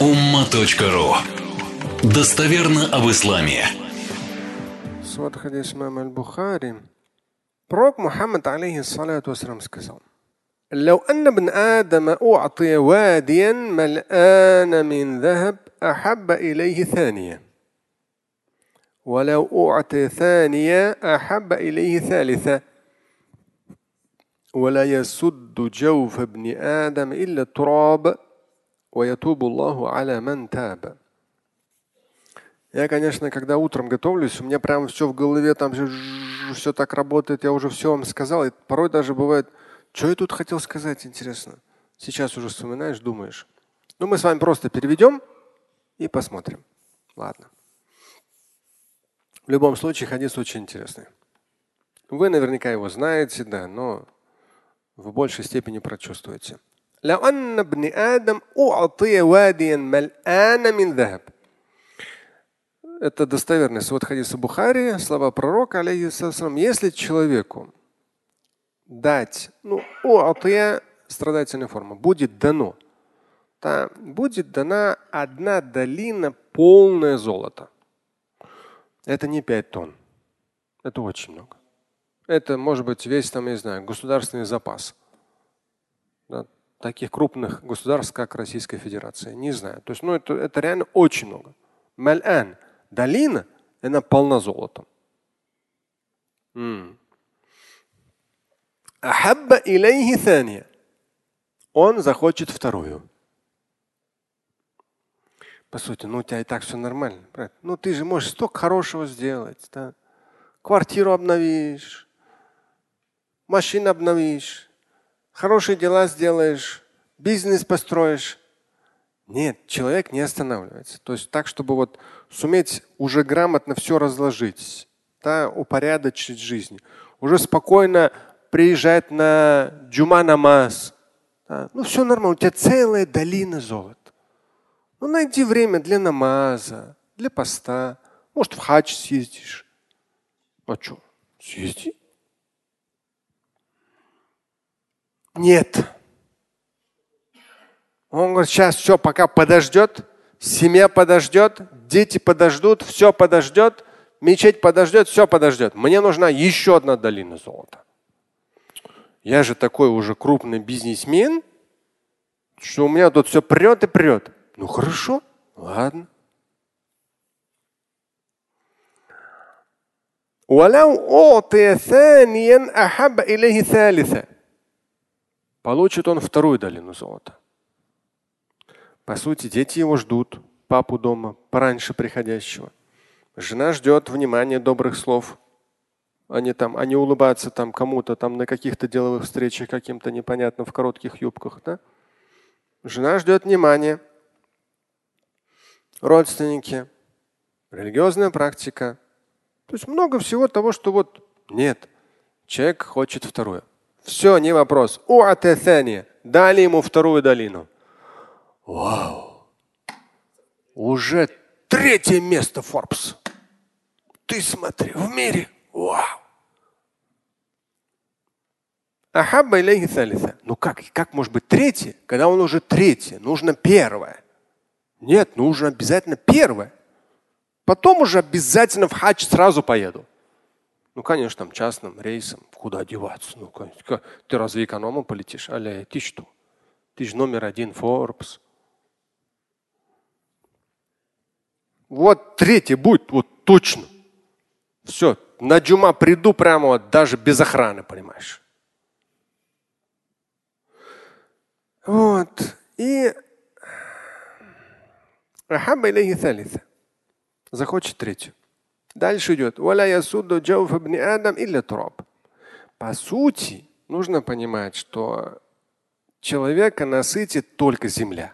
umma.ru Достоверно об исламе. Свод хадис имама аль-Бухари. Пророк Мухаммад, алейхиссалату вассалам, сказал, لو أن ابن آدم أعطي واديا ملآن من ذهب أحب إليه ثانية ولو أعطي ثانية أحب إليه ثالثة ولا يسد جوف ابن آدم إلا التراب ويتوب الله على من تاب Я, конечно, когда утром готовлюсь, у меня прям все в голове, там все, все так работает, я уже все вам сказал. И порой даже бывает, что я тут хотел сказать, интересно. Сейчас уже вспоминаешь, думаешь. Ну, мы с вами просто переведем и посмотрим. Ладно. В любом случае, хадис очень интересный. Вы наверняка его знаете, да, но в большей степени прочувствуете. Это достоверный свод хадиса Бухари, слова пророка, алейхиссалам. Если человеку дать, ну, уатия страдательная форма, будет дано, то будет дана одна долина полное золото. Это не пять тонн. Это очень много. Это может быть весь там, я не знаю, государственный запас. Да, таких крупных государств, как Российская Федерация. Не знаю. То есть, ну, это, это реально очень много. Малян долина, она полна золотом. Ахабба илейхи thания. Он захочет вторую. По сути, ну у тебя и так все нормально. Правильно? Ну ты же можешь столько хорошего сделать. Да? Квартиру обновишь, машину обновишь, хорошие дела сделаешь, бизнес построишь. Нет, человек не останавливается. То есть так, чтобы вот суметь уже грамотно все разложить, да, упорядочить жизнь, уже спокойно приезжать на джума намаз. Да. Ну все нормально, у тебя целая долина золота. Ну найди время для намаза, для поста. Может в хадж съездишь. А что? Съезди. Нет. Он говорит, сейчас все пока подождет, семья подождет, дети подождут, все подождет, мечеть подождет, все подождет. Мне нужна еще одна долина золота. Я же такой уже крупный бизнесмен, что у меня тут все прет и прет. Ну хорошо, ладно. Получит он вторую долину золота. По сути, дети его ждут, папу дома, пораньше приходящего. Жена ждет внимания, добрых слов. Они там, они улыбаться там кому-то там на каких-то деловых встречах каким-то непонятным в коротких юбках. Да? Жена ждет внимания. Родственники, религиозная практика. То есть много всего того, что вот нет. Человек хочет второе. Все, не вопрос. Дали ему вторую долину. Вау! Уже третье место Forbes. Ты смотри, в мире. Вау! Ахабба илейхи салиса. Ну как, как может быть третье, когда он уже третье? Нужно первое. Нет, нужно обязательно первое. Потом уже обязательно в хадж сразу поеду. Ну, конечно, там частным рейсом. Куда деваться? Ну, ты разве экономом полетишь? Аля, ты что? Ты же номер один Forbes. Вот третий будет, вот точно. Все, на джума приду прямо вот даже без охраны, понимаешь. Вот. И захочет третью. Дальше идет. По сути, нужно понимать, что человека насытит только земля.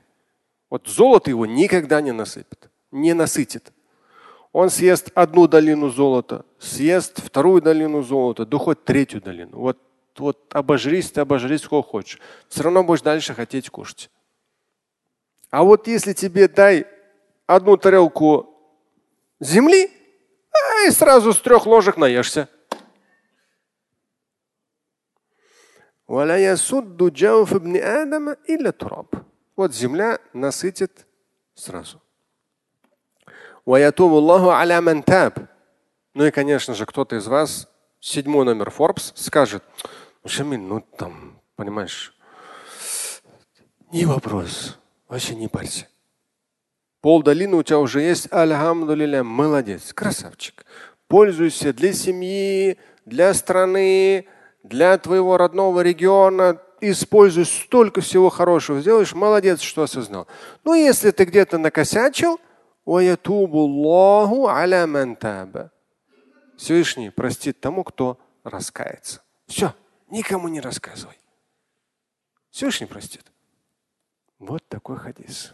Вот золото его никогда не насыпет не насытит. Он съест одну долину золота, съест вторую долину золота, да хоть третью долину. Вот, вот обожрись ты, обожрись сколько хочешь. Все равно будешь дальше хотеть кушать. А вот если тебе дай одну тарелку земли, и сразу с трех ложек наешься. Вот земля насытит сразу. Ну и, конечно же, кто-то из вас, седьмой номер Forbes, скажет, ну, Шамиль, ну там, понимаешь, не вопрос, вообще не парься. Пол долины у тебя уже есть, альхамдулилля, молодец, красавчик. Пользуйся для семьи, для страны, для твоего родного региона. Используй столько всего хорошего сделаешь, молодец, что осознал. Ну, если ты где-то накосячил, Всевышний простит тому, кто раскается. Все, никому не рассказывай. Всевышний простит. Вот такой хадис.